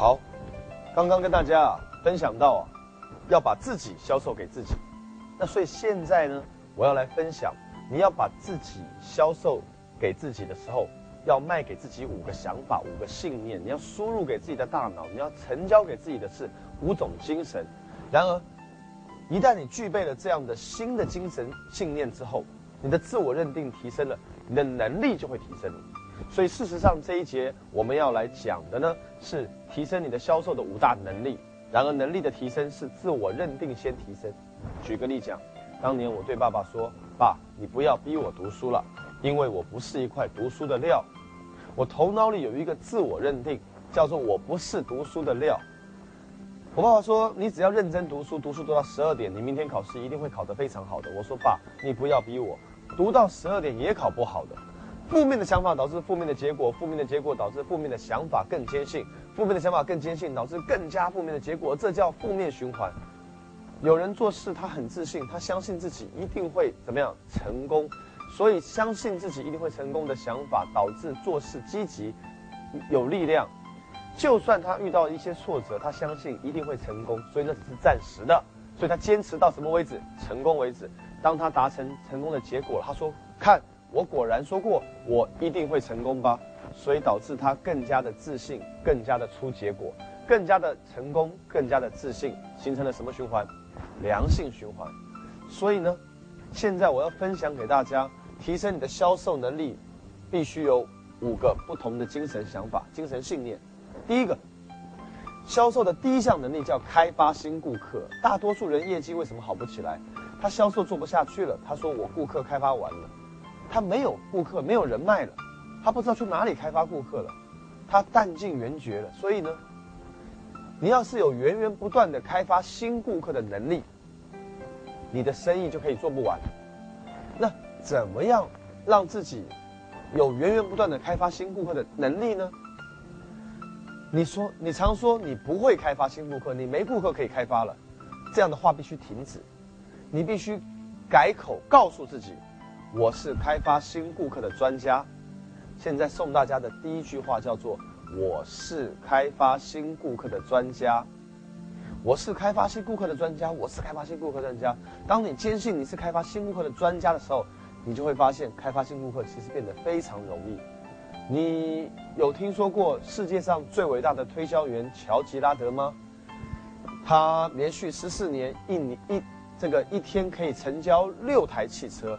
好，刚刚跟大家啊分享到啊，要把自己销售给自己。那所以现在呢，我要来分享，你要把自己销售给自己的时候，要卖给自己五个想法、五个信念，你要输入给自己的大脑，你要成交给自己的是五种精神。然而，一旦你具备了这样的新的精神信念之后，你的自我认定提升了，你的能力就会提升。所以事实上这一节我们要来讲的呢，是提升你的销售的五大能力。然而能力的提升是自我认定先提升。举个例讲，当年我对爸爸说：“爸，你不要逼我读书了，因为我不是一块读书的料。”我头脑里有一个自我认定，叫做我不是读书的料。我爸爸说：“你只要认真读书，读书读到十二点，你明天考试一定会考得非常好的。”我说：“爸，你不要逼我，读到十二点也考不好的。负面的想法导致负面的结果，负面的结果导致负面的想法更坚信，负面的想法更坚信，导致更加负面的结果，这叫负面循环。有人做事他很自信，他相信自己一定会怎么样成功，所以相信自己一定会成功的想法导致做事积极，有力量。”就算他遇到一些挫折，他相信一定会成功，所以那只是暂时的，所以他坚持到什么为止？成功为止。当他达成成功的结果，他说：“看，我果然说过，我一定会成功吧。”所以导致他更加的自信，更加的出结果，更加的成功，更加的自信，形成了什么循环？良性循环。所以呢，现在我要分享给大家，提升你的销售能力，必须有五个不同的精神想法、精神信念。第一个，销售的第一项能力叫开发新顾客。大多数人业绩为什么好不起来？他销售做不下去了。他说：“我顾客开发完了，他没有顾客，没有人脉了，他不知道去哪里开发顾客了，他弹尽援绝了。”所以呢，你要是有源源不断的开发新顾客的能力，你的生意就可以做不完。那怎么样让自己有源源不断的开发新顾客的能力呢？你说，你常说你不会开发新顾客，你没顾客可以开发了，这样的话必须停止，你必须改口告诉自己，我是开发新顾客的专家。现在送大家的第一句话叫做：我是开发新顾客的专家，我是开发新顾客的专家，我是开发新顾客专家。当你坚信你是开发新顾客的专家的时候，你就会发现开发新顾客其实变得非常容易。你有听说过世界上最伟大的推销员乔吉拉德吗？他连续十四年一年一这个一天可以成交六台汽车，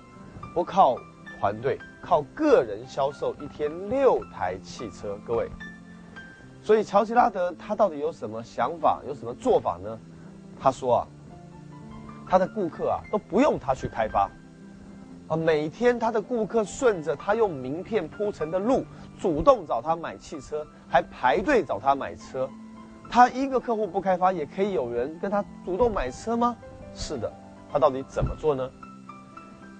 不靠团队，靠个人销售，一天六台汽车。各位，所以乔吉拉德他到底有什么想法，有什么做法呢？他说啊，他的顾客啊都不用他去开发。啊，每天他的顾客顺着他用名片铺成的路，主动找他买汽车，还排队找他买车。他一个客户不开发，也可以有人跟他主动买车吗？是的，他到底怎么做呢？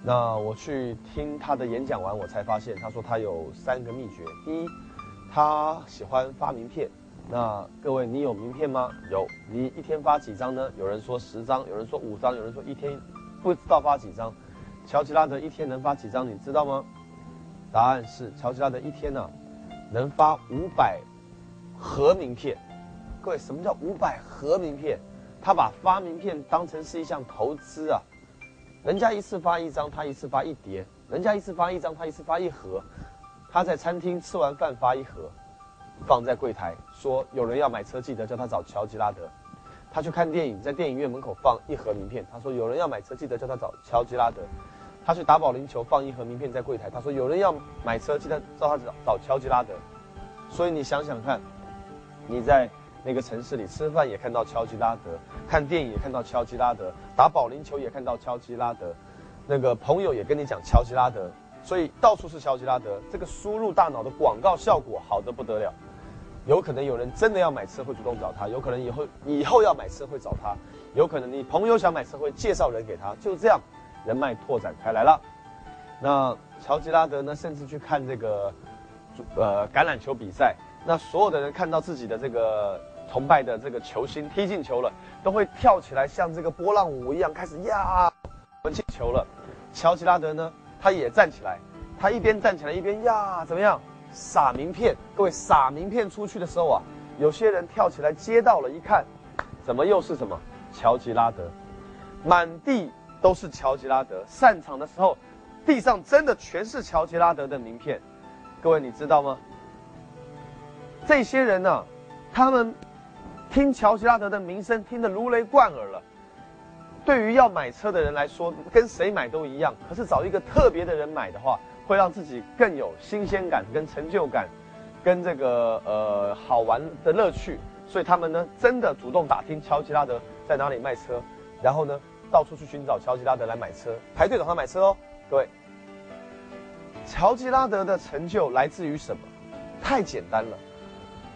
那我去听他的演讲完，我才发现，他说他有三个秘诀。第一，他喜欢发名片。那各位，你有名片吗？有。你一天发几张呢？有人说十张，有人说五张，有人说一天不知道发几张。乔吉拉德一天能发几张？你知道吗？答案是乔吉拉德一天呢，能发五百盒名片。各位，什么叫五百盒名片？他把发名片当成是一项投资啊！人家一次发一张，他一次发一叠；人家一次发一张，他一次发一盒。他在餐厅吃完饭发一盒，放在柜台，说有人要买车，记得叫他找乔吉拉德。他去看电影，在电影院门口放一盒名片，他说有人要买车，记得叫他找乔吉拉德。他去打保龄球，放一盒名片在柜台。他说：“有人要买车，记得叫他找找乔吉拉德。”所以你想想看，你在那个城市里吃饭也看到乔吉拉德，看电影也看到乔吉拉德，打保龄球也看到乔吉拉德，那个朋友也跟你讲乔吉拉德，所以到处是乔吉拉德。这个输入大脑的广告效果好的不得了，有可能有人真的要买车会主动找他，有可能以后以后要买车会找他，有可能你朋友想买车会介绍人给他，就这样。人脉拓展开来了，那乔吉拉德呢？甚至去看这个，呃，橄榄球比赛。那所有的人看到自己的这个崇拜的这个球星踢进球了，都会跳起来，像这个波浪舞一样开始呀，进球了。乔吉拉德呢，他也站起来，他一边站起来一边呀，怎么样？撒名片。各位撒名片出去的时候啊，有些人跳起来接到了，一看，怎么又是什么乔吉拉德？满地都是乔吉拉德。散场的时候，地上真的全是乔吉拉德的名片。各位，你知道吗？这些人呢，他们听乔吉拉德的名声听得如雷贯耳了。对于要买车的人来说，跟谁买都一样。可是找一个特别的人买的话，会让自己更有新鲜感、跟成就感，跟这个呃好玩的乐趣。所以他们呢，真的主动打听乔吉拉德在哪里卖车，然后呢，到处去寻找乔吉拉德来买车，排队找他买车哦。各位，乔吉拉德的成就来自于什么？太简单了，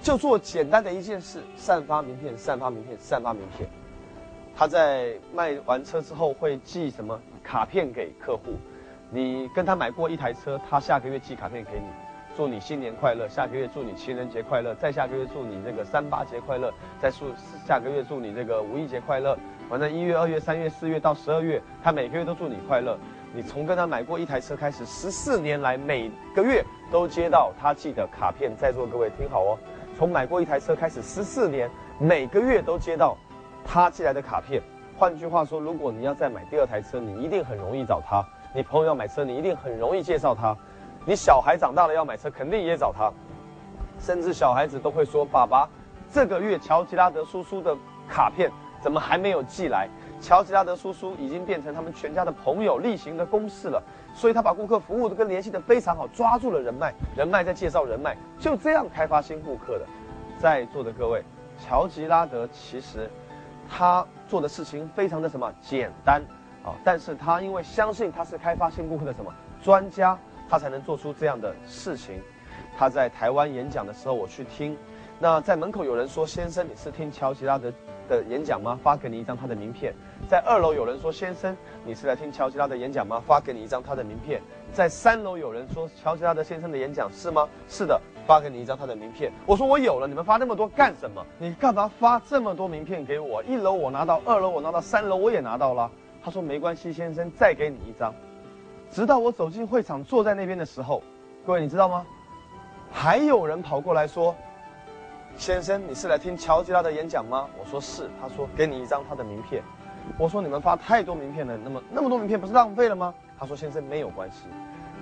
就做简单的一件事：散发名片，散发名片，散发名片。他在卖完车之后会寄什么卡片给客户？你跟他买过一台车，他下个月寄卡片给你，祝你新年快乐；下个月祝你情人节快乐；再下个月祝你这个三八节快乐；再祝下个月祝你这个五一节快乐。反正一月、二月、三月、四月到十二月，他每个月都祝你快乐。你从跟他买过一台车开始，十四年来每个月都接到他寄的卡片。在座各位听好哦，从买过一台车开始，十四年每个月都接到。他寄来的卡片，换句话说，如果你要再买第二台车，你一定很容易找他。你朋友要买车，你一定很容易介绍他。你小孩长大了要买车，肯定也找他。甚至小孩子都会说：“爸爸，这个月乔吉拉德叔叔的卡片怎么还没有寄来？”乔吉拉德叔叔已经变成他们全家的朋友例行的公事了。所以他把顾客服务的跟联系的非常好，抓住了人脉，人脉在介绍人脉，就这样开发新顾客的。在座的各位，乔吉拉德其实。他做的事情非常的什么简单啊，但是他因为相信他是开发新顾客的什么专家，他才能做出这样的事情。他在台湾演讲的时候，我去听，那在门口有人说：“先生，你是听乔吉拉德的演讲吗？发给你一张他的名片。”在二楼有人说：“先生，你是来听乔吉拉的演讲吗？发给你一张他的名片。”在三楼有人说：“乔吉拉德先生的演讲是吗？”是的。发给你一张他的名片，我说我有了，你们发那么多干什么？你干嘛发这么多名片给我？一楼我拿到，二楼我拿到，三楼我也拿到了。他说没关系，先生，再给你一张。直到我走进会场，坐在那边的时候，各位你知道吗？还有人跑过来说：“先生，你是来听乔吉拉的演讲吗？”我说是。他说给你一张他的名片。我说你们发太多名片了，那么那么多名片不是浪费了吗？他说先生没有关系。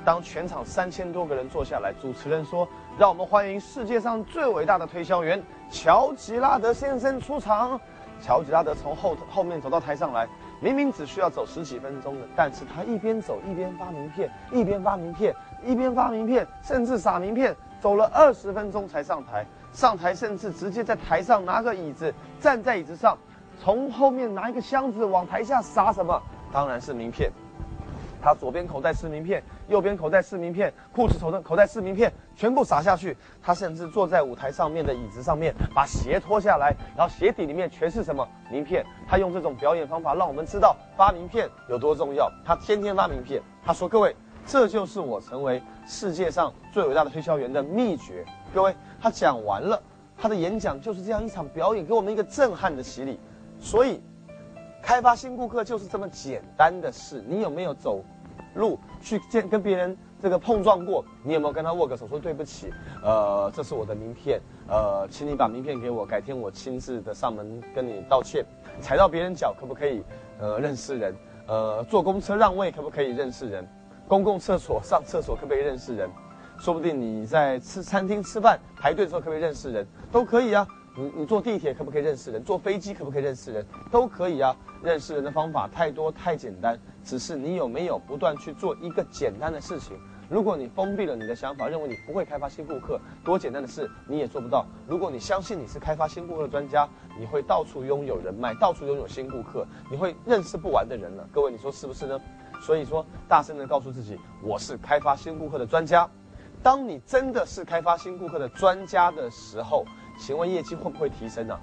当全场三千多个人坐下来，主持人说：“让我们欢迎世界上最伟大的推销员乔吉拉德先生出场。”乔吉拉德从后后面走到台上来，明明只需要走十几分钟的，但是他一边走一边发名片，一边发名片，一边发名片，甚至撒名片，走了二十分钟才上台。上台甚至直接在台上拿个椅子，站在椅子上，从后面拿一个箱子往台下撒什么？当然是名片。他左边口袋是名片，右边口袋是名片，裤子口袋口袋是名片，全部撒下去。他甚至坐在舞台上面的椅子上面，把鞋脱下来，然后鞋底里面全是什么名片。他用这种表演方法让我们知道发名片有多重要。他天天发名片。他说：“各位，这就是我成为世界上最伟大的推销员的秘诀。”各位，他讲完了，他的演讲就是这样一场表演，给我们一个震撼的洗礼。所以，开发新顾客就是这么简单的事。你有没有走？路去见跟别人这个碰撞过，你有没有跟他握个手说对不起？呃，这是我的名片，呃，请你把名片给我，改天我亲自的上门跟你道歉。踩到别人脚可不可以？呃，认识人。呃，坐公车让位可不可以认识人？公共厕所上厕所可不可以认识人？说不定你在吃餐厅吃饭排队的时候可不可以认识人？都可以啊。你你坐地铁可不可以认识人？坐飞机可不可以认识人？都可以啊。认识人的方法太多太简单。只是你有没有不断去做一个简单的事情？如果你封闭了你的想法，认为你不会开发新顾客，多简单的事你也做不到。如果你相信你是开发新顾客的专家，你会到处拥有人脉，到处拥有新顾客，你会认识不完的人了。各位，你说是不是呢？所以说，大声的告诉自己，我是开发新顾客的专家。当你真的是开发新顾客的专家的时候，请问业绩会不会提升呢？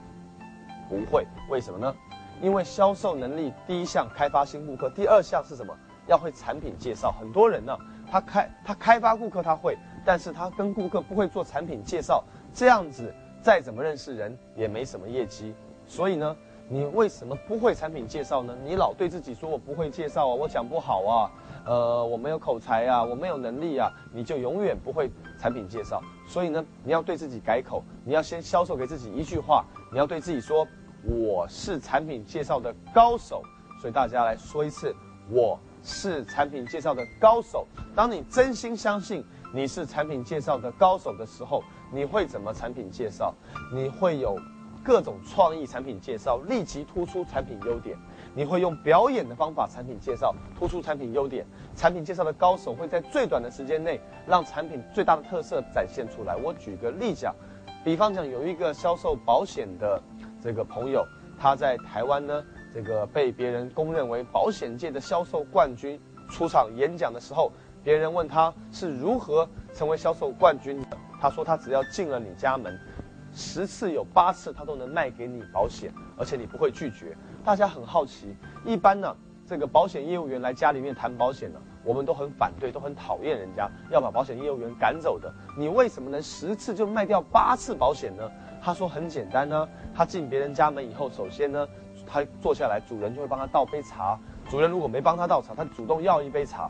不会，为什么呢？因为销售能力第一项开发新顾客，第二项是什么？要会产品介绍。很多人呢，他开他开发顾客他会，但是他跟顾客不会做产品介绍，这样子再怎么认识人也没什么业绩。所以呢，你为什么不会产品介绍呢？你老对自己说我不会介绍啊，我讲不好啊，呃，我没有口才啊，我没有能力啊，你就永远不会产品介绍。所以呢，你要对自己改口，你要先销售给自己一句话，你要对自己说，我是产品介绍的高手。所以大家来说一次，我是产品介绍的高手。当你真心相信你是产品介绍的高手的时候，你会怎么产品介绍？你会有。各种创意产品介绍，立即突出产品优点。你会用表演的方法产品介绍，突出产品优点。产品介绍的高手会在最短的时间内让产品最大的特色展现出来。我举个例讲，比方讲有一个销售保险的这个朋友，他在台湾呢，这个被别人公认为保险界的销售冠军。出场演讲的时候，别人问他是如何成为销售冠军的，他说他只要进了你家门。十次有八次他都能卖给你保险，而且你不会拒绝。大家很好奇，一般呢，这个保险业务员来家里面谈保险呢，我们都很反对，都很讨厌人家要把保险业务员赶走的。你为什么能十次就卖掉八次保险呢？他说很简单呢，他进别人家门以后，首先呢，他坐下来，主人就会帮他倒杯茶。主人如果没帮他倒茶，他主动要一杯茶。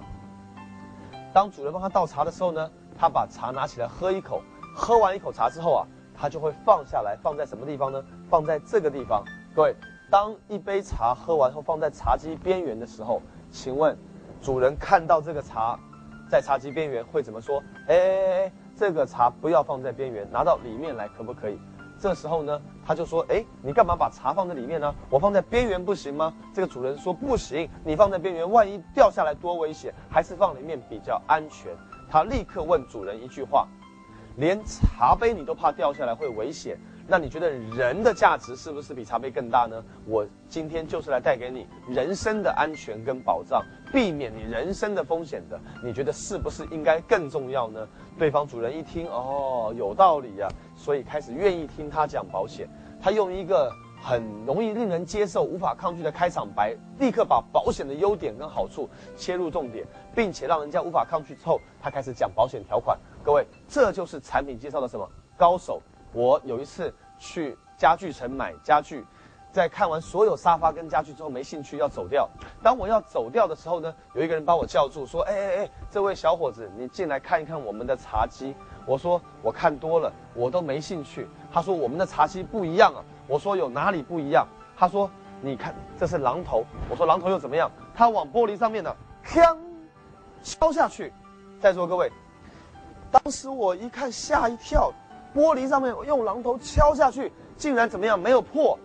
当主人帮他倒茶的时候呢，他把茶拿起来喝一口，喝完一口茶之后啊。他就会放下来，放在什么地方呢？放在这个地方。各位，当一杯茶喝完后放在茶几边缘的时候，请问，主人看到这个茶在茶几边缘会怎么说？哎哎哎，这个茶不要放在边缘，拿到里面来可不可以？这时候呢，他就说：哎，你干嘛把茶放在里面呢？我放在边缘不行吗？这个主人说不行，你放在边缘，万一掉下来多危险，还是放里面比较安全。他立刻问主人一句话。连茶杯你都怕掉下来会危险，那你觉得人的价值是不是比茶杯更大呢？我今天就是来带给你人生的安全跟保障，避免你人生的风险的。你觉得是不是应该更重要呢？对方主人一听，哦，有道理呀，所以开始愿意听他讲保险。他用一个很容易令人接受、无法抗拒的开场白，立刻把保险的优点跟好处切入重点，并且让人家无法抗拒之后，他开始讲保险条款。各位，这就是产品介绍的什么高手？我有一次去家具城买家具，在看完所有沙发跟家具之后，没兴趣要走掉。当我要走掉的时候呢，有一个人把我叫住，说：“哎哎哎，这位小伙子，你进来看一看我们的茶几。”我说：“我看多了，我都没兴趣。”他说：“我们的茶几不一样啊。”我说：“有哪里不一样？”他说：“你看，这是榔头。”我说：“榔头又怎么样？”他往玻璃上面呢，锵，敲下去。在座各位。当时我一看吓一跳，玻璃上面用榔头敲下去，竟然怎么样没有破？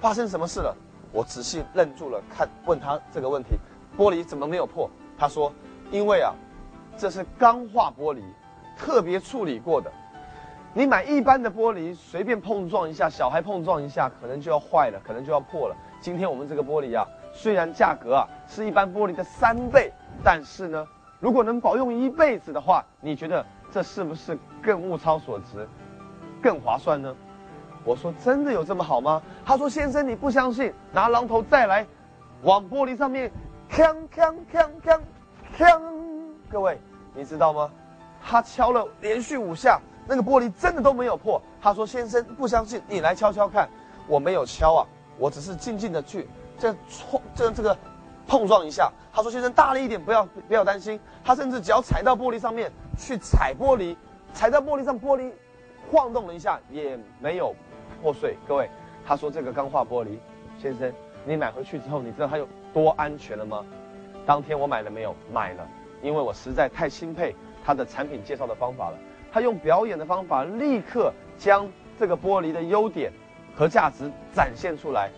发生什么事了？我仔细愣住了，看问他这个问题，玻璃怎么没有破？他说，因为啊，这是钢化玻璃，特别处理过的。你买一般的玻璃，随便碰撞一下，小孩碰撞一下，可能就要坏了，可能就要破了。今天我们这个玻璃啊，虽然价格啊是一般玻璃的三倍，但是呢。如果能保用一辈子的话，你觉得这是不是更物超所值，更划算呢？我说真的有这么好吗？他说先生你不相信，拿榔头再来，往玻璃上面锵锵锵锵锵。各位你知道吗？他敲了连续五下，那个玻璃真的都没有破。他说先生不相信，你来敲敲看。我没有敲啊，我只是静静的去这冲这这个。碰撞一下，他说：“先生，大力一点，不要不要担心。”他甚至脚踩到玻璃上面去踩玻璃，踩在玻璃上，玻璃晃动了一下也没有破碎。各位，他说这个钢化玻璃，先生，你买回去之后，你知道它有多安全了吗？当天我买了没有？买了，因为我实在太钦佩他的产品介绍的方法了。他用表演的方法，立刻将这个玻璃的优点和价值展现出来。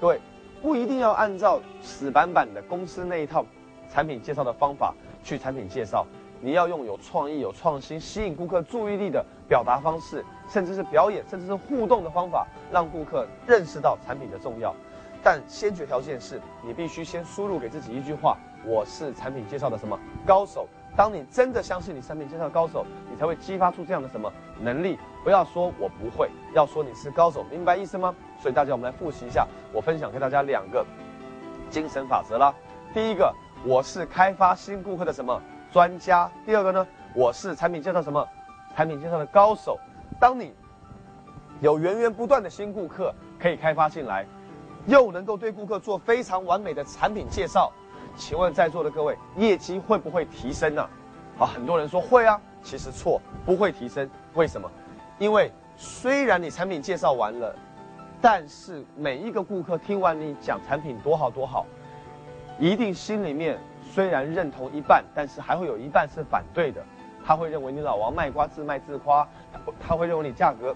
各位。不一定要按照死板板的公司那一套产品介绍的方法去产品介绍，你要用有创意、有创新、吸引顾客注意力的表达方式，甚至是表演，甚至是互动的方法，让顾客认识到产品的重要。但先决条件是你必须先输入给自己一句话：我是产品介绍的什么高手。当你真的相信你产品介绍高手，你才会激发出这样的什么能力。不要说我不会，要说你是高手，明白意思吗？所以大家我们来复习一下，我分享给大家两个精神法则啦。第一个，我是开发新顾客的什么专家；第二个呢，我是产品介绍什么产品介绍的高手。当你有源源不断的新顾客可以开发进来，又能够对顾客做非常完美的产品介绍。请问在座的各位，业绩会不会提升呢？啊，很多人说会啊，其实错，不会提升。为什么？因为虽然你产品介绍完了，但是每一个顾客听完你讲产品多好多好，一定心里面虽然认同一半，但是还会有一半是反对的。他会认为你老王卖瓜自卖自夸，他他会认为你价格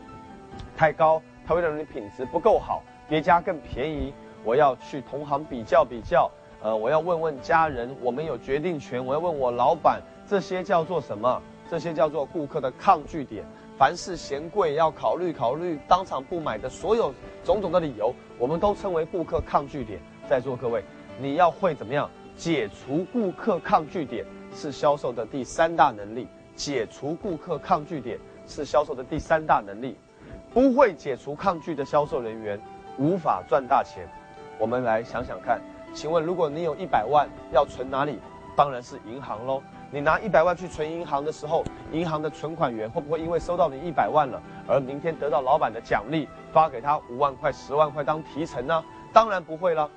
太高，他会认为你品质不够好，别家更便宜，我要去同行比较比较。呃，我要问问家人，我们有决定权。我要问我老板，这些叫做什么？这些叫做顾客的抗拒点。凡是嫌贵，要考虑考虑，当场不买的所有种种的理由，我们都称为顾客抗拒点。在座各位，你要会怎么样解除顾客抗拒点，是销售的第三大能力。解除顾客抗拒点是销售的第三大能力。不会解除抗拒的销售人员，无法赚大钱。我们来想想看。请问，如果你有一百万要存哪里？当然是银行喽。你拿一百万去存银行的时候，银行的存款员会不会因为收到你一百万了，而明天得到老板的奖励，发给他五万块、十万块当提成呢？当然不会了。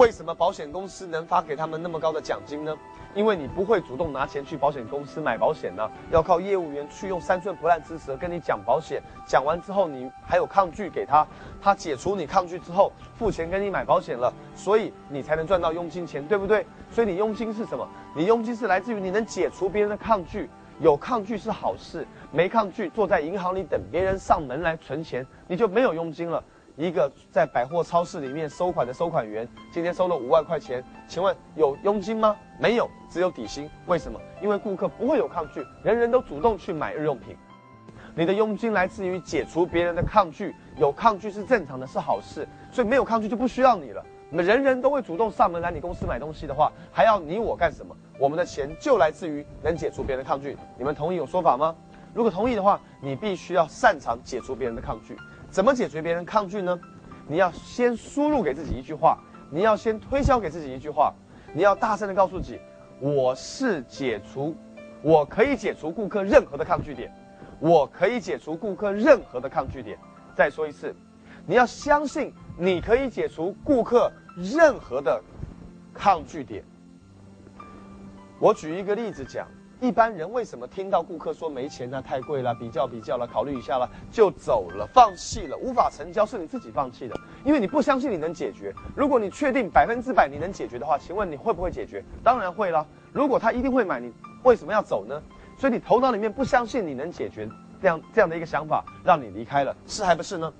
为什么保险公司能发给他们那么高的奖金呢？因为你不会主动拿钱去保险公司买保险呢，要靠业务员去用三寸不烂之舌跟你讲保险，讲完之后你还有抗拒给他，他解除你抗拒之后付钱跟你买保险了，所以你才能赚到佣金钱，对不对？所以你佣金是什么？你佣金是来自于你能解除别人的抗拒，有抗拒是好事，没抗拒坐在银行里等别人上门来存钱，你就没有佣金了。一个在百货超市里面收款的收款员，今天收了五万块钱，请问有佣金吗？没有，只有底薪。为什么？因为顾客不会有抗拒，人人都主动去买日用品。你的佣金来自于解除别人的抗拒，有抗拒是正常的，是好事。所以没有抗拒就不需要你了。那么人人都会主动上门来你公司买东西的话，还要你我干什么？我们的钱就来自于能解除别人的抗拒。你们同意有说法吗？如果同意的话，你必须要擅长解除别人的抗拒。怎么解决别人抗拒呢？你要先输入给自己一句话，你要先推销给自己一句话，你要大声的告诉自己，我是解除，我可以解除顾客任何的抗拒点，我可以解除顾客任何的抗拒点。再说一次，你要相信你可以解除顾客任何的抗拒点。我举一个例子讲。一般人为什么听到顾客说没钱呢？太贵了，比较比较了，考虑一下了，就走了，放弃了，无法成交，是你自己放弃的，因为你不相信你能解决。如果你确定百分之百你能解决的话，请问你会不会解决？当然会了。如果他一定会买，你为什么要走呢？所以你头脑里面不相信你能解决，这样这样的一个想法让你离开了，是还不是呢？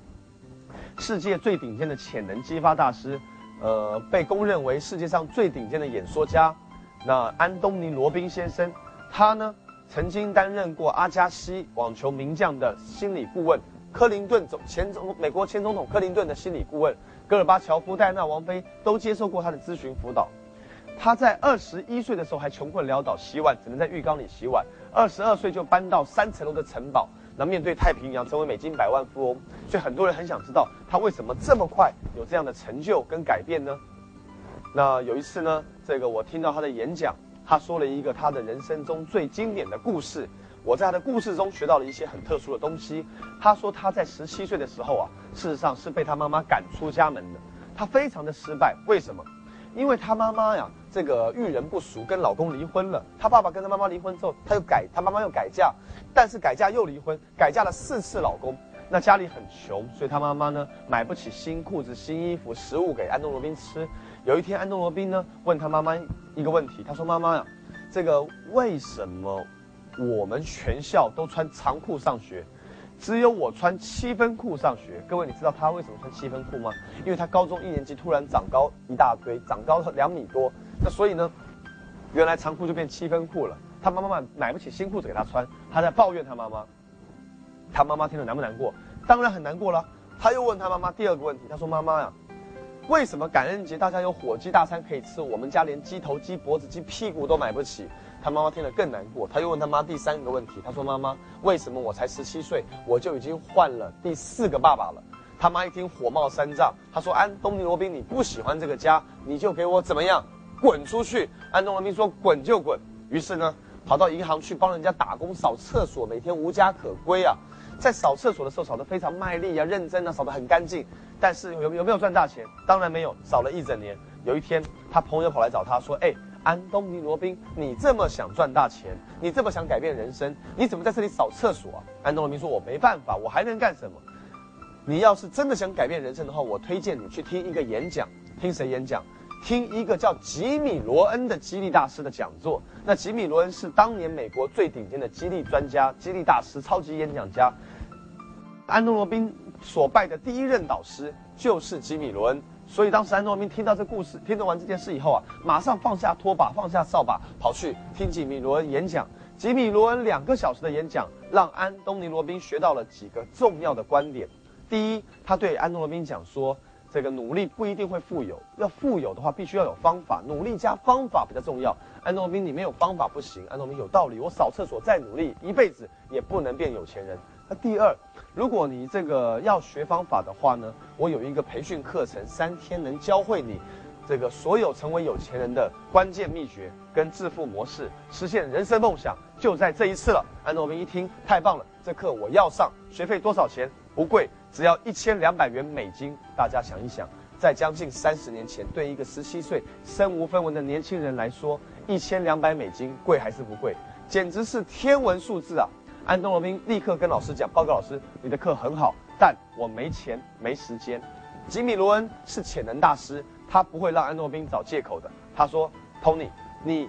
世界最顶尖的潜能激发大师，呃，被公认为世界上最顶尖的演说家，那安东尼罗宾先生。他呢，曾经担任过阿加西网球名将的心理顾问，克林顿总前总美国前总统克林顿的心理顾问，戈尔巴乔夫、戴安娜王妃都接受过他的咨询辅导。他在二十一岁的时候还穷困潦倒，洗碗只能在浴缸里洗碗。二十二岁就搬到三层楼的城堡，那面对太平洋，成为美金百万富翁。所以很多人很想知道他为什么这么快有这样的成就跟改变呢？那有一次呢，这个我听到他的演讲。他说了一个他的人生中最经典的故事，我在他的故事中学到了一些很特殊的东西。他说他在十七岁的时候啊，事实上是被他妈妈赶出家门的，他非常的失败。为什么？因为他妈妈呀，这个遇人不淑，跟老公离婚了。他爸爸跟他妈妈离婚之后，他又改，他妈妈又改嫁，但是改嫁又离婚，改嫁了四次老公。那家里很穷，所以他妈妈呢买不起新裤子、新衣服、食物给安东罗宾吃。有一天，安东罗宾呢问他妈妈一个问题，他说：“妈妈呀，这个为什么我们全校都穿长裤上学，只有我穿七分裤上学？各位，你知道他为什么穿七分裤吗？因为他高中一年级突然长高一大堆，长高两米多，那所以呢，原来长裤就变七分裤了。他妈妈买不起新裤子给他穿，他在抱怨他妈妈。他妈妈听了难不难过？当然很难过了。他又问他妈妈第二个问题，他说：妈妈呀。”为什么感恩节大家有火鸡大餐可以吃，我们家连鸡头、鸡脖子、鸡屁股都买不起？他妈妈听了更难过，他又问他妈第三个问题，他说：“妈妈，为什么我才十七岁，我就已经换了第四个爸爸了？”他妈一听火冒三丈，他说：“安东尼罗宾，你不喜欢这个家，你就给我怎么样，滚出去！”安东尼罗宾说：“滚就滚。”于是呢，跑到银行去帮人家打工扫厕所，每天无家可归啊。在扫厕所的时候，扫得非常卖力啊，认真啊，扫得很干净。但是有有没有赚大钱？当然没有，扫了一整年，有一天，他朋友跑来找他说：“哎，安东尼罗宾，你这么想赚大钱，你这么想改变人生，你怎么在这里扫厕所啊？”安东尼罗宾说：“我没办法，我还能干什么？你要是真的想改变人生的话，我推荐你去听一个演讲。听谁演讲？听一个叫吉米罗恩的激励大师的讲座。那吉米罗恩是当年美国最顶尖的激励专家、激励大师、超级演讲家。安东罗宾所拜的第一任导师就是吉米罗恩。”所以当时安东尼听到这故事，听到完这件事以后啊，马上放下拖把，放下扫把，跑去听吉米罗恩演讲。吉米罗恩两个小时的演讲，让安东尼罗宾学到了几个重要的观点。第一，他对安东尼罗宾讲说，这个努力不一定会富有，要富有的话，必须要有方法，努力加方法比较重要。安东尼罗宾，你没有方法不行。安东尼有道理，我扫厕所再努力，一辈子也不能变有钱人。那第二，如果你这个要学方法的话呢，我有一个培训课程，三天能教会你，这个所有成为有钱人的关键秘诀跟致富模式，实现人生梦想就在这一次了。安诺宾一听，太棒了，这课我要上，学费多少钱？不贵，只要一千两百元美金。大家想一想，在将近三十年前，对一个十七岁身无分文的年轻人来说，一千两百美金贵还是不贵？简直是天文数字啊！安东罗宾立刻跟老师讲：“报告老师，你的课很好，但我没钱没时间。”吉米罗恩是潜能大师，他不会让安东罗宾找借口的。他说：“Tony，你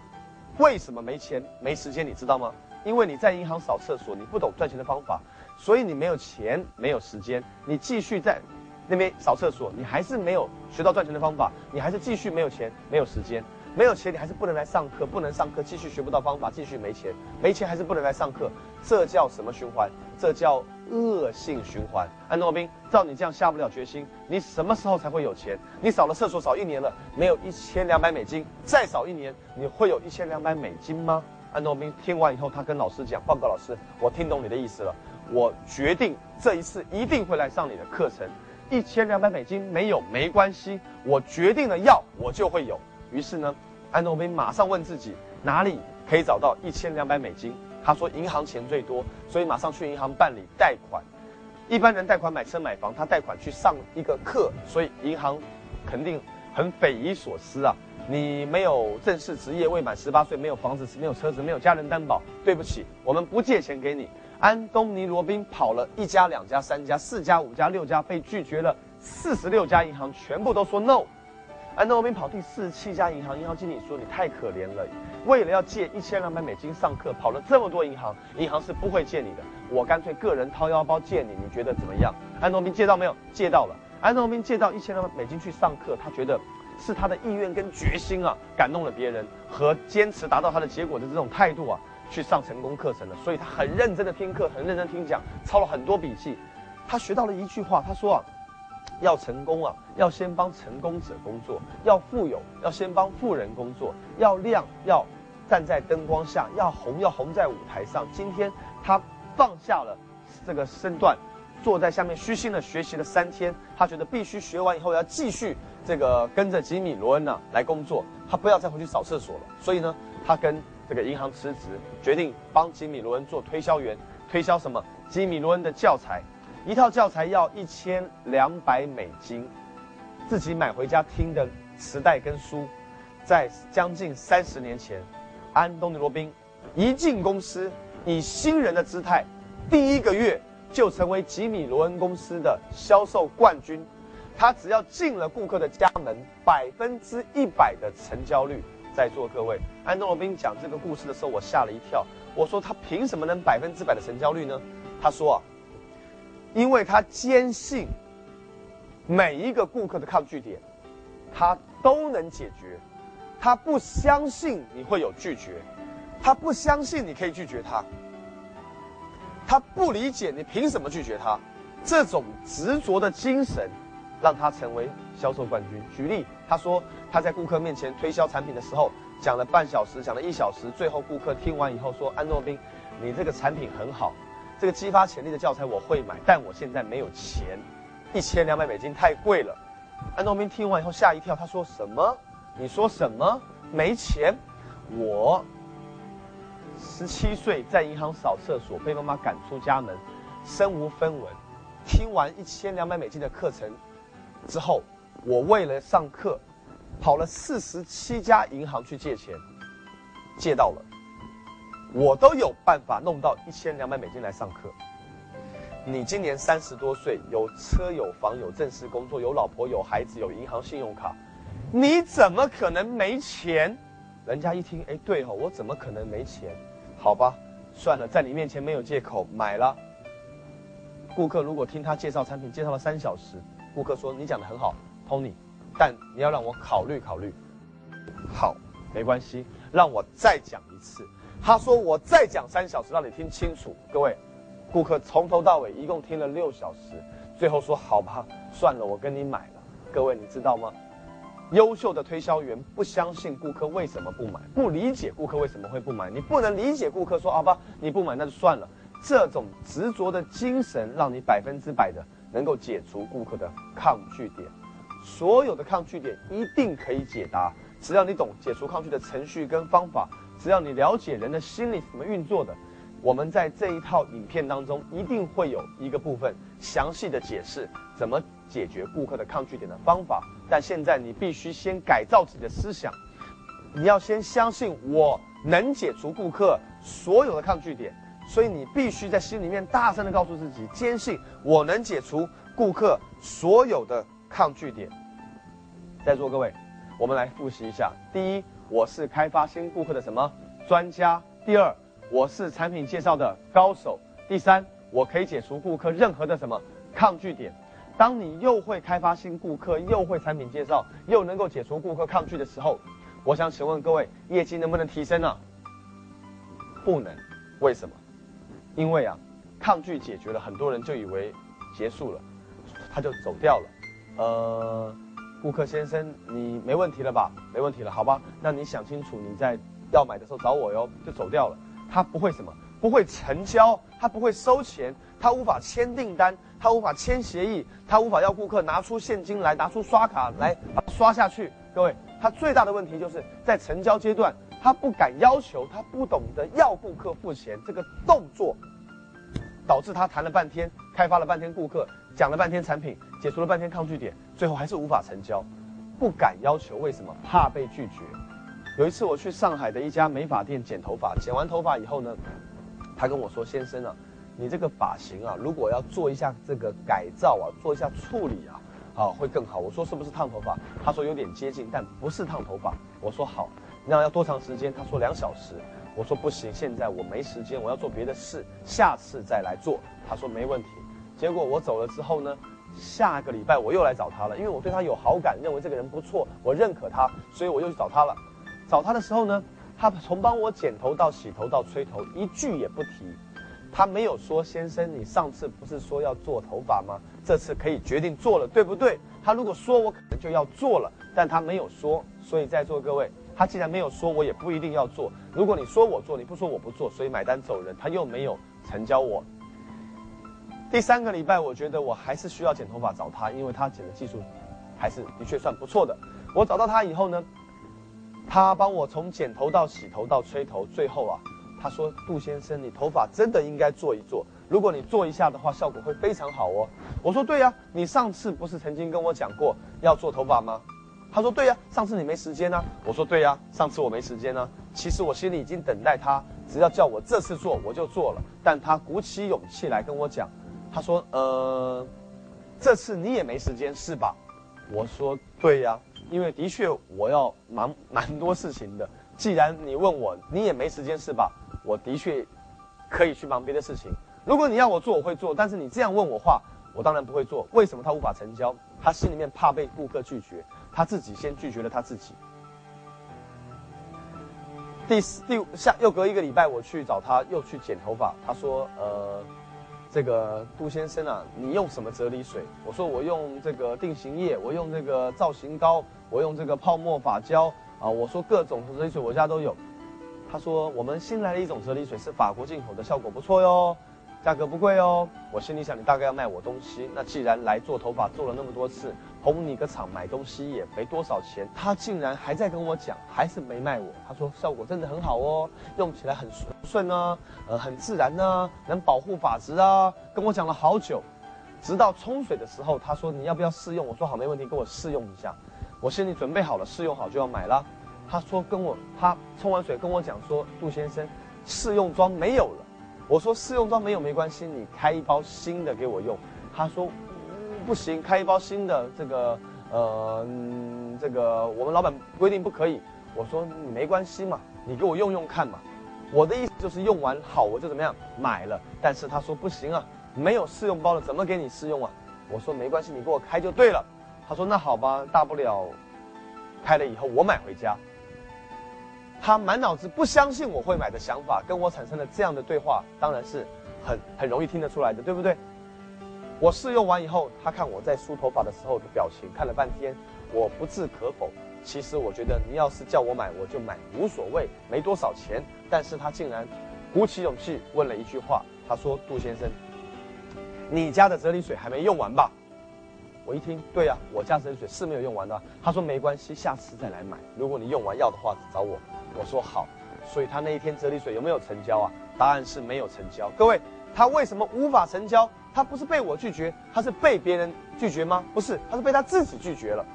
为什么没钱没时间？你知道吗？因为你在银行扫厕所，你不懂赚钱的方法，所以你没有钱没有时间。你继续在那边扫厕所，你还是没有学到赚钱的方法，你还是继续没有钱没有时间。”没有钱，你还是不能来上课，不能上课，继续学不到方法，继续没钱，没钱还是不能来上课，这叫什么循环？这叫恶性循环。安诺宾，照你这样下不了决心，你什么时候才会有钱？你扫了厕所扫一年了，没有一千两百美金，再扫一年，你会有一千两百美金吗？安诺宾听完以后，他跟老师讲：“报告老师，我听懂你的意思了，我决定这一次一定会来上你的课程。一千两百美金没有没关系，我决定了要，我就会有。”于是呢，安东尼马上问自己哪里可以找到一千两百美金。他说银行钱最多，所以马上去银行办理贷款。一般人贷款买车买房，他贷款去上一个课，所以银行肯定很匪夷所思啊！你没有正式职业，未满十八岁，没有房子，没有车子，没有家人担保，对不起，我们不借钱给你。安东尼罗宾跑了一家、两家、三家、四家、五家、六家，被拒绝了四十六家银行，全部都说 no。安东尼跑第四十七家银行，银行经理说：“你太可怜了，为了要借一千两百美金上课，跑了这么多银行，银行是不会借你的。我干脆个人掏腰包借你，你觉得怎么样？”安东尼借到没有？借到了。安东尼借到一千两百美金去上课，他觉得是他的意愿跟决心啊，感动了别人和坚持达到他的结果的这种态度啊，去上成功课程了。所以他很认真的听课，很认真听讲，抄了很多笔记。他学到了一句话，他说啊。要成功啊，要先帮成功者工作；要富有，要先帮富人工作；要亮，要站在灯光下；要红，要红在舞台上。今天他放下了这个身段，坐在下面虚心的学习了三天。他觉得必须学完以后要继续这个跟着吉米罗恩呢来工作，他不要再回去扫厕所了。所以呢，他跟这个银行辞职，决定帮吉米罗恩做推销员，推销什么？吉米罗恩的教材。一套教材要一千两百美金，自己买回家听的磁带跟书，在将近三十年前，安东尼罗宾一进公司，以新人的姿态，第一个月就成为吉米罗恩公司的销售冠军。他只要进了顾客的家门，百分之一百的成交率。在座各位，安东尼罗宾讲这个故事的时候，我吓了一跳。我说他凭什么能百分之百的成交率呢？他说啊。因为他坚信每一个顾客的抗拒点，他都能解决。他不相信你会有拒绝，他不相信你可以拒绝他。他不理解你凭什么拒绝他。这种执着的精神，让他成为销售冠军。举例，他说他在顾客面前推销产品的时候，讲了半小时，讲了一小时，最后顾客听完以后说：“安诺宾，你这个产品很好。”这个激发潜力的教材我会买，但我现在没有钱，一千两百美金太贵了。安东兵听完以后吓一跳，他说：“什么？你说什么？没钱？我十七岁在银行扫厕所，被妈妈赶出家门，身无分文。听完一千两百美金的课程之后，我为了上课，跑了四十七家银行去借钱，借到了，我都有办法弄到一千两百美金来上课。你今年三十多岁，有车有房有正式工作，有老婆有孩子有银行信用卡，你怎么可能没钱？人家一听，哎，对哦，我怎么可能没钱？好吧，算了，在你面前没有借口，买了。顾客如果听他介绍产品介绍了三小时，顾客说你讲的很好，Tony，但你要让我考虑考虑。好，没关系，让我再讲一次。他说我再讲三小时，让你听清楚，各位。顾客从头到尾一共听了六小时，最后说：“好吧，算了，我跟你买了。”各位，你知道吗？优秀的推销员不相信顾客为什么不买，不理解顾客为什么会不买。你不能理解顾客说：“好吧，你不买那就算了。”这种执着的精神，让你百分之百的能够解除顾客的抗拒点。所有的抗拒点一定可以解答，只要你懂解除抗拒的程序跟方法，只要你了解人的心理怎么运作的。我们在这一套影片当中，一定会有一个部分详细的解释怎么解决顾客的抗拒点的方法。但现在你必须先改造自己的思想，你要先相信我能解除顾客所有的抗拒点，所以你必须在心里面大声的告诉自己，坚信我能解除顾客所有的抗拒点。在座各位，我们来复习一下：第一，我是开发新顾客的什么专家；第二。我是产品介绍的高手。第三，我可以解除顾客任何的什么抗拒点。当你又会开发新顾客，又会产品介绍，又能够解除顾客抗拒的时候，我想请问各位，业绩能不能提升呢？不能。为什么？因为啊，抗拒解决了，很多人就以为结束了，他就走掉了。呃，顾客先生，你没问题了吧？没问题了，好吧？那你想清楚，你在要买的时候找我哟，就走掉了。他不会什么，不会成交，他不会收钱，他无法签订单，他无法签协议，他无法要顾客拿出现金来，拿出刷卡来刷下去。各位，他最大的问题就是在成交阶段，他不敢要求，他不懂得要顾客付钱这个动作，导致他谈了半天，开发了半天顾客，讲了半天产品，解除了半天抗拒点，最后还是无法成交，不敢要求，为什么？怕被拒绝。有一次我去上海的一家美发店剪头发，剪完头发以后呢，他跟我说：“先生啊，你这个发型啊，如果要做一下这个改造啊，做一下处理啊，啊会更好。”我说：“是不是烫头发？”他说：“有点接近，但不是烫头发。”我说：“好，那要多长时间？”他说：“两小时。”我说：“不行，现在我没时间，我要做别的事，下次再来做。”他说：“没问题。”结果我走了之后呢，下个礼拜我又来找他了，因为我对他有好感，认为这个人不错，我认可他，所以我又去找他了。找他的时候呢，他从帮我剪头到洗头到吹头一句也不提，他没有说先生，你上次不是说要做头发吗？这次可以决定做了，对不对？他如果说我可能就要做了，但他没有说，所以在座各位，他既然没有说，我也不一定要做。如果你说我做，你不说我不做，所以买单走人，他又没有成交我。第三个礼拜，我觉得我还是需要剪头发找他，因为他剪的技术还是的确算不错的。我找到他以后呢？他帮我从剪头到洗头到吹头，最后啊，他说：“杜先生，你头发真的应该做一做。如果你做一下的话，效果会非常好哦。”我说：“对呀，你上次不是曾经跟我讲过要做头发吗？”他说：“对呀，上次你没时间呢。”我说：“对呀，上次我没时间呢。其实我心里已经等待他，只要叫我这次做，我就做了。但他鼓起勇气来跟我讲，他说：‘呃，这次你也没时间是吧？’我说：‘对呀。’因为的确我要忙蛮多事情的，既然你问我，你也没时间是吧？我的确可以去忙别的事情。如果你要我做，我会做。但是你这样问我话，我当然不会做。为什么他无法成交？他心里面怕被顾客拒绝，他自己先拒绝了他自己。第四第下又隔一个礼拜，我去找他，又去剪头发。他说：“呃。”这个杜先生啊，你用什么啫喱水？我说我用这个定型液，我用这个造型膏，我用这个泡沫发胶啊。我说各种啫喱水我家都有。他说我们新来的一种啫喱水，是法国进口的，效果不错哟。价格不贵哦，我心里想你大概要卖我东西。那既然来做头发做了那么多次，捧你个场买东西也没多少钱。他竟然还在跟我讲，还是没卖我。他说效果真的很好哦，用起来很顺顺呢，呃，很自然呢，能保护发质啊。跟我讲了好久，直到冲水的时候，他说你要不要试用？我说好，没问题，给我试用一下。我心里准备好了，试用好就要买了。他说跟我，他冲完水跟我讲说，杜先生，试用装没有了。我说试用装没有没关系，你开一包新的给我用。他说不行，开一包新的这个呃这个我们老板规定不可以。我说你没关系嘛，你给我用用看嘛。我的意思就是用完好我就怎么样买了。但是他说不行啊，没有试用包了，怎么给你试用啊？我说没关系，你给我开就对了。他说那好吧，大不了开了以后我买回家。他满脑子不相信我会买的想法，跟我产生了这样的对话，当然是很很容易听得出来的，对不对？我试用完以后，他看我在梳头发的时候的表情，看了半天，我不置可否。其实我觉得你要是叫我买，我就买，无所谓，没多少钱。但是他竟然鼓起勇气问了一句话，他说：“杜先生，你家的啫喱水还没用完吧？”我一听，对呀，我家啫喱水是没有用完的。他说没关系，下次再来买。如果你用完要的话，找我。我说好。所以他那一天啫喱水有没有成交啊？答案是没有成交。各位，他为什么无法成交？他不是被我拒绝，他是被别人拒绝吗？不是，他是被他自己拒绝了。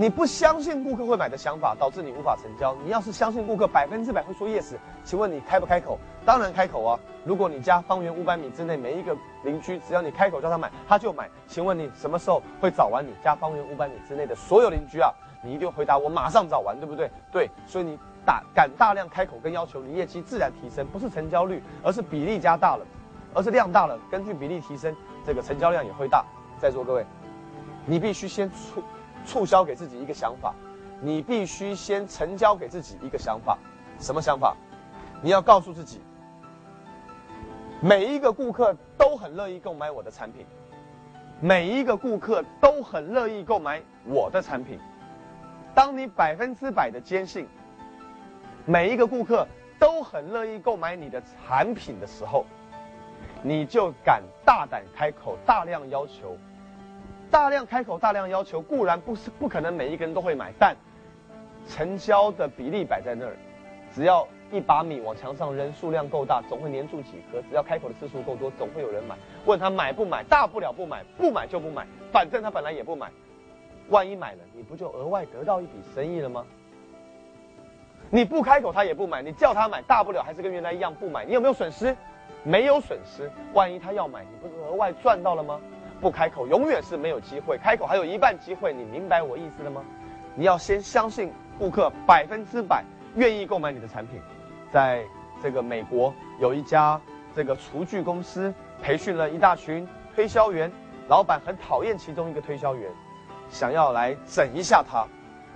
你不相信顾客会买的想法，导致你无法成交。你要是相信顾客百分之百会说 yes，请问你开不开口？当然开口啊！如果你家方圆五百米之内每一个邻居，只要你开口叫他买，他就买。请问你什么时候会找完你家方圆五百米之内的所有邻居啊？你一定回答我马上找完，对不对？对，所以你大敢大量开口跟要求，你业绩自然提升，不是成交率，而是比例加大了，而是量大了。根据比例提升，这个成交量也会大。在座各位，你必须先出。促销给自己一个想法，你必须先成交给自己一个想法，什么想法？你要告诉自己，每一个顾客都很乐意购买我的产品，每一个顾客都很乐意购买我的产品。当你百分之百的坚信，每一个顾客都很乐意购买你的产品的时候，你就敢大胆开口，大量要求。大量开口、大量要求，固然不是不可能每一个人都会买，但成交的比例摆在那儿，只要一把米往墙上扔，数量够大，总会粘住几颗。只要开口的次数够多，总会有人买。问他买不买，大不了不买，不买就不买，反正他本来也不买。万一买了，你不就额外得到一笔生意了吗？你不开口他也不买，你叫他买，大不了还是跟原来一样不买。你有没有损失？没有损失。万一他要买，你不是额外赚到了吗？不开口，永远是没有机会。开口还有一半机会，你明白我意思了吗？你要先相信顾客百分之百愿意购买你的产品。在这个美国，有一家这个厨具公司培训了一大群推销员，老板很讨厌其中一个推销员，想要来整一下他。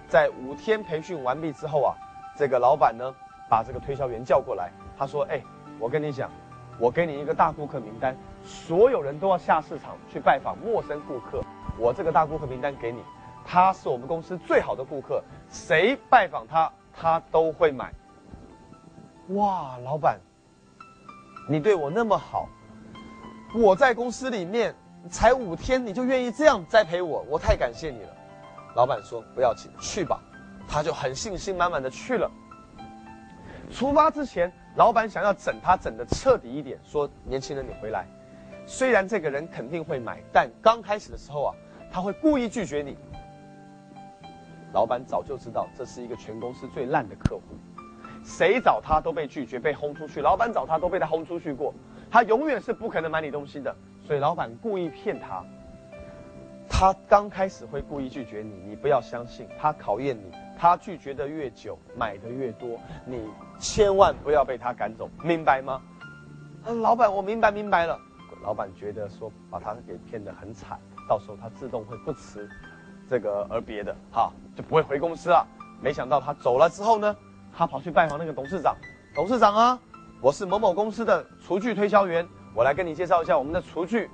在五天培训完毕之后啊，这个老板呢把这个推销员叫过来，他说：“哎，我跟你讲，我给你一个大顾客名单。”所有人都要下市场去拜访陌生顾客，我这个大顾客名单给你，他是我们公司最好的顾客，谁拜访他，他都会买。哇，老板，你对我那么好，我在公司里面才五天，你就愿意这样栽培我，我太感谢你了。老板说不要紧，去吧，他就很信心满满的去了。出发之前，老板想要整他整的彻底一点，说年轻人你回来。虽然这个人肯定会买，但刚开始的时候啊，他会故意拒绝你。老板早就知道这是一个全公司最烂的客户，谁找他都被拒绝、被轰出去。老板找他都被他轰出去过，他永远是不可能买你东西的。所以老板故意骗他。他刚开始会故意拒绝你，你不要相信，他考验你。他拒绝的越久，买的越多，你千万不要被他赶走，明白吗？老板，我明白明白了。老板觉得说把他给骗得很惨，到时候他自动会不辞这个而别的，哈，就不会回公司了。没想到他走了之后呢，他跑去拜访那个董事长，董事长啊，我是某某公司的厨具推销员，我来跟你介绍一下我们的厨具。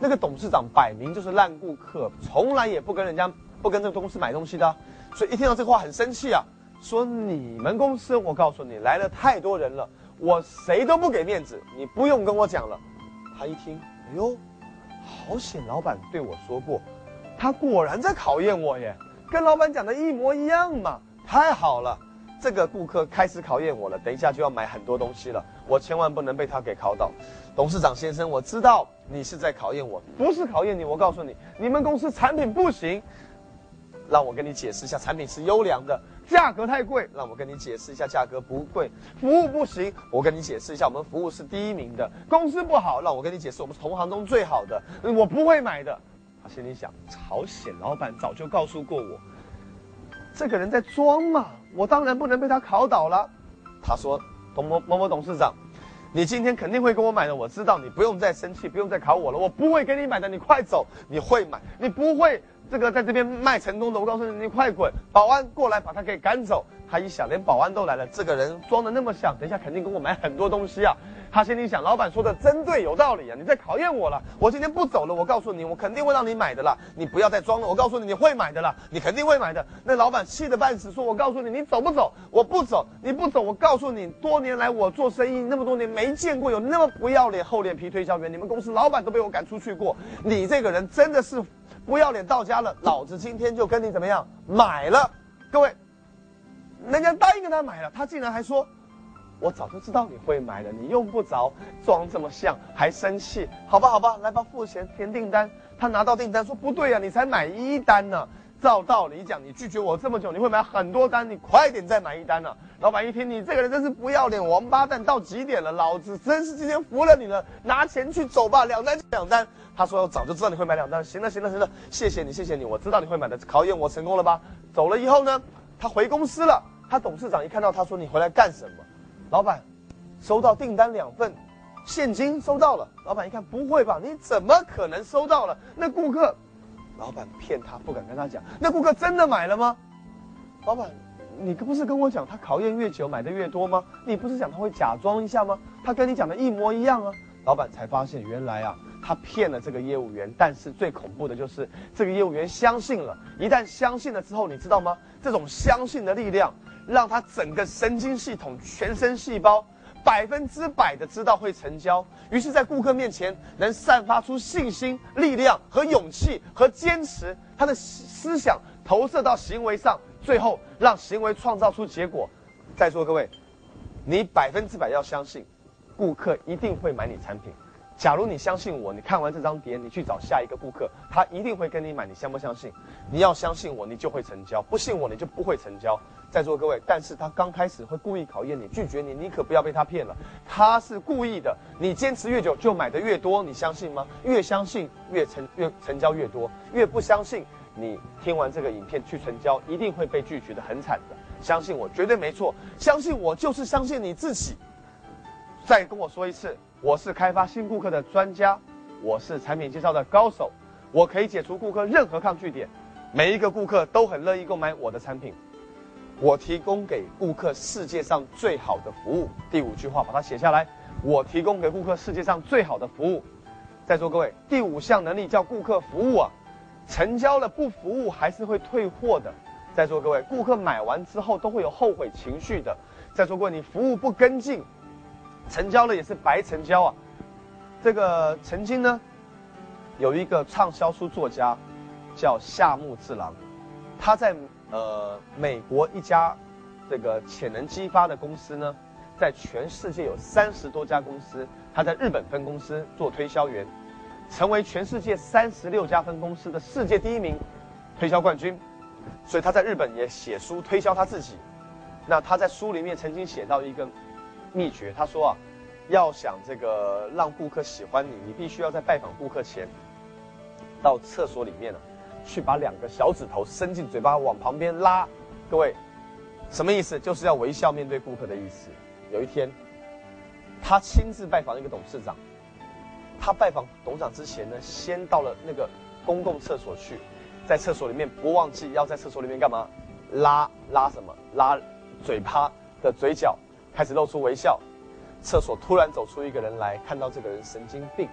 那个董事长摆明就是烂顾客，从来也不跟人家不跟这个公司买东西的，所以一听到这话很生气啊，说你们公司我告诉你来了太多人了，我谁都不给面子，你不用跟我讲了。他一听，哎呦，好险！老板对我说过，他果然在考验我耶，跟老板讲的一模一样嘛！太好了，这个顾客开始考验我了，等一下就要买很多东西了，我千万不能被他给考倒。董事长先生，我知道你是在考验我，不是考验你。我告诉你，你们公司产品不行。让我跟你解释一下，产品是优良的，价格太贵，让我跟你解释一下，价格不贵，服务不行，我跟你解释一下，我们服务是第一名的，公司不好，让我跟你解释，我们是同行中最好的，我不会买的。他心里想，朝鲜老板早就告诉过我，这个人在装嘛，我当然不能被他考倒了。他说，某某某某董事长，你今天肯定会跟我买的，我知道，你不用再生气，不用再考我了，我不会给你买的，你快走，你会买，你不会。这个在这边卖成功的，我告诉你，你快滚！保安过来把他给赶走。他一想，连保安都来了，这个人装的那么像，等一下肯定跟我买很多东西啊。他心里想，老板说的真对，有道理啊！你在考验我了。我今天不走了，我告诉你，我肯定会让你买的啦。你不要再装了，我告诉你，你会买的啦，你肯定会买的。那老板气得半死，说我告诉你，你走不走？我不走，你不走，我告诉你，多年来我做生意那么多年，没见过有那么不要脸、厚脸皮推销员。你们公司老板都被我赶出去过。你这个人真的是。不要脸到家了，老子今天就跟你怎么样买了，各位，人家答应跟他买了，他竟然还说，我早就知道你会买的，你用不着装这么像，还生气，好吧好吧，来吧付钱填订单，他拿到订单说不对呀，你才买一单呢。照道理讲，你拒绝我这么久，你会买很多单，你快点再买一单呢。老板一听，你这个人真是不要脸，王八蛋到极点了，老子真是今天服了你了，拿钱去走吧，两单就两单。他说我早就知道你会买两单，行了行了行了，谢谢你谢谢你，我知道你会买的，考验我成功了吧？走了以后呢，他回公司了，他董事长一看到他说你回来干什么？老板，收到订单两份，现金收到了。老板一看不会吧？你怎么可能收到了？那顾客。老板骗他，不敢跟他讲。那顾客真的买了吗？老板，你不是跟我讲他考验越久买的越多吗？你不是讲他会假装一下吗？他跟你讲的一模一样啊！老板才发现，原来啊，他骗了这个业务员。但是最恐怖的就是这个业务员相信了。一旦相信了之后，你知道吗？这种相信的力量，让他整个神经系统、全身细胞。百分之百的知道会成交，于是，在顾客面前能散发出信心、力量和勇气和坚持，他的思想投射到行为上，最后让行为创造出结果。在座各位，你百分之百要相信，顾客一定会买你产品。假如你相信我，你看完这张碟，你去找下一个顾客，他一定会跟你买。你相不相信？你要相信我，你就会成交；不信我，你就不会成交。在座各位，但是他刚开始会故意考验你，拒绝你，你可不要被他骗了，他是故意的。你坚持越久，就买的越多，你相信吗？越相信越成越成交越多，越不相信，你听完这个影片去成交，一定会被拒绝的很惨的。相信我，绝对没错。相信我，就是相信你自己。再跟我说一次，我是开发新顾客的专家，我是产品介绍的高手，我可以解除顾客任何抗拒点，每一个顾客都很乐意购买我的产品。我提供给顾客世界上最好的服务。第五句话，把它写下来。我提供给顾客世界上最好的服务。在座各位，第五项能力叫顾客服务啊。成交了不服务还是会退货的。在座各位，顾客买完之后都会有后悔情绪的。在座各位，你服务不跟进，成交了也是白成交啊。这个曾经呢，有一个畅销书作家叫夏目智郎，他在。呃，美国一家这个潜能激发的公司呢，在全世界有三十多家公司，他在日本分公司做推销员，成为全世界三十六家分公司的世界第一名推销冠军，所以他在日本也写书推销他自己。那他在书里面曾经写到一个秘诀，他说啊，要想这个让顾客喜欢你，你必须要在拜访顾客前，到厕所里面呢。去把两个小指头伸进嘴巴往旁边拉，各位，什么意思？就是要微笑面对顾客的意思。有一天，他亲自拜访一个董事长，他拜访董事长之前呢，先到了那个公共厕所去，在厕所里面不忘记要在厕所里面干嘛？拉拉什么？拉嘴巴的嘴角，开始露出微笑。厕所突然走出一个人来，看到这个人神经病。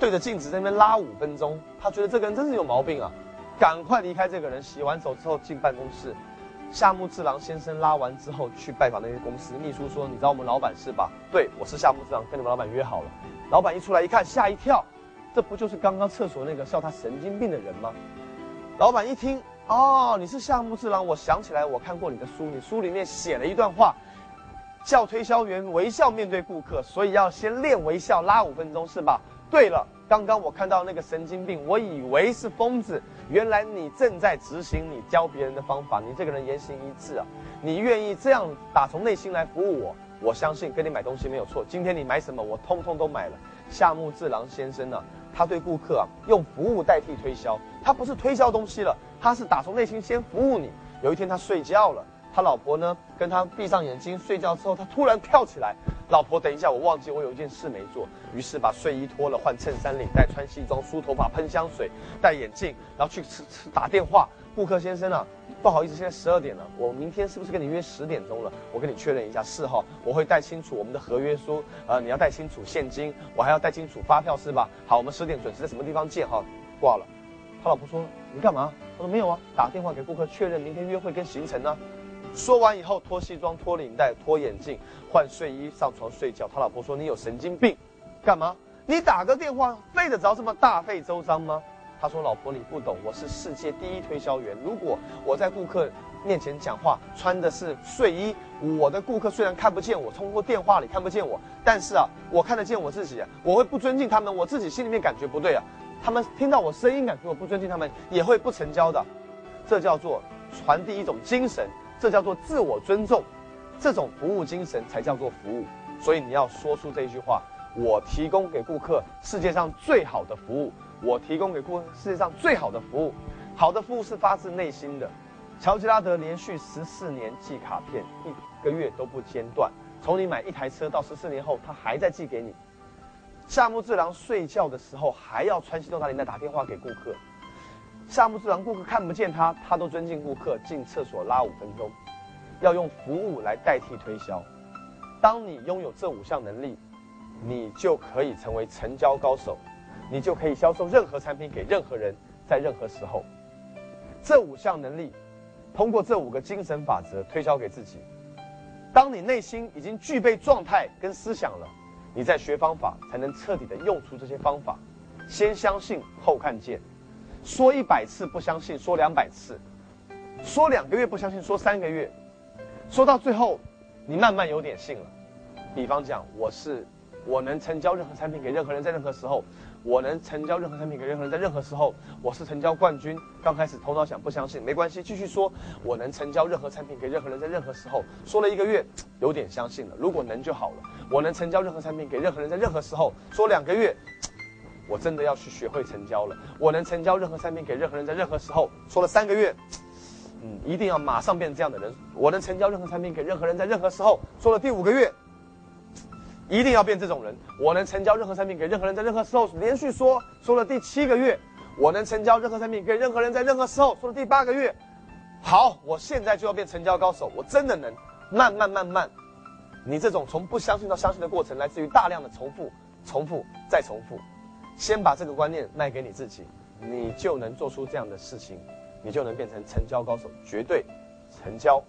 对着镜子在那边拉五分钟，他觉得这个人真是有毛病啊，赶快离开这个人。洗完手之后进办公室，夏目次郎先生拉完之后去拜访那些公司秘书说：“你知道我们老板是吧？”“对，我是夏目次郎，跟你们老板约好了。”老板一出来一看，吓一跳，这不就是刚刚厕所那个笑他神经病的人吗？老板一听，哦，你是夏目次郎，我想起来我看过你的书，你书里面写了一段话，叫推销员微笑面对顾客，所以要先练微笑，拉五分钟是吧？对了，刚刚我看到那个神经病，我以为是疯子，原来你正在执行你教别人的方法。你这个人言行一致啊，你愿意这样打从内心来服务我，我相信跟你买东西没有错。今天你买什么，我通通都买了。夏目智郎先生呢，他对顾客啊用服务代替推销，他不是推销东西了，他是打从内心先服务你。有一天他睡觉了。他老婆呢，跟他闭上眼睛睡觉之后，他突然跳起来。老婆，等一下，我忘记我有一件事没做。于是把睡衣脱了，换衬衫、领带，穿西装，梳头发，喷香水，戴眼镜，然后去吃吃打电话。顾客先生啊，不好意思，现在十二点了，我明天是不是跟你约十点钟了？我跟你确认一下，是哈，我会带清楚我们的合约书，呃，你要带清楚现金，我还要带清楚发票，是吧？好，我们十点准时在什么地方见哈？挂了。他老婆说：“你干嘛？”他说：“没有啊，打电话给顾客确认明天约会跟行程呢。”说完以后，脱西装、脱领带、脱眼镜、换睡衣，上床睡觉。他老婆说：“你有神经病，干嘛？你打个电话费得着这么大费周章吗？”他说：“老婆，你不懂，我是世界第一推销员。如果我在顾客面前讲话穿的是睡衣，我的顾客虽然看不见我，通过电话里看不见我，但是啊，我看得见我自己。啊我会不尊敬他们，我自己心里面感觉不对啊。他们听到我声音，感觉我不尊敬他们，也会不成交的。这叫做传递一种精神。”这叫做自我尊重，这种服务精神才叫做服务。所以你要说出这句话：我提供给顾客世界上最好的服务。我提供给顾客世界上最好的服务。好的服务是发自内心的。乔吉拉德连续十四年寄卡片，一个月都不间断。从你买一台车到十四年后，他还在寄给你。夏目智郎睡觉的时候还要穿西装打领带打电话给顾客。夏目智郎，顾客看不见他，他都尊敬顾客。进厕所拉五分钟，要用服务来代替推销。当你拥有这五项能力，你就可以成为成交高手，你就可以销售任何产品给任何人，在任何时候。这五项能力，通过这五个精神法则推销给自己。当你内心已经具备状态跟思想了，你再学方法，才能彻底的用出这些方法。先相信，后看见。说一百次不相信，说两百次，说两个月不相信，说三个月，说到最后，你慢慢有点信了。比方讲，我是我能成交任何产品给任何人，在任何时候，我能成交任何产品给任何人，在任何时候，我是成交冠军。刚开始头脑想不相信，没关系，继续说，我能成交任何产品给任何人，在任何时候。说了一个月，有点相信了。如果能就好了。我能成交任何产品给任何人，在任何时候。说两个月。我真的要去学会成交了。我能成交任何产品给任何人，在任何时候。说了三个月，嗯，一定要马上变成这样的人。我能成交任何产品给任何人，在任何时候。说了第五个月，一定要变这种人。我能成交任何产品给任何人，在任何时候。连续说，说了第七个月，我能成交任何产品给任何人，在任何时候。说了第八个月，好，我现在就要变成交高手。我真的能，慢慢慢慢，你这种从不相信到相信的过程，来自于大量的重复、重复再重复。先把这个观念卖给你自己，你就能做出这样的事情，你就能变成成交高手，绝对成交。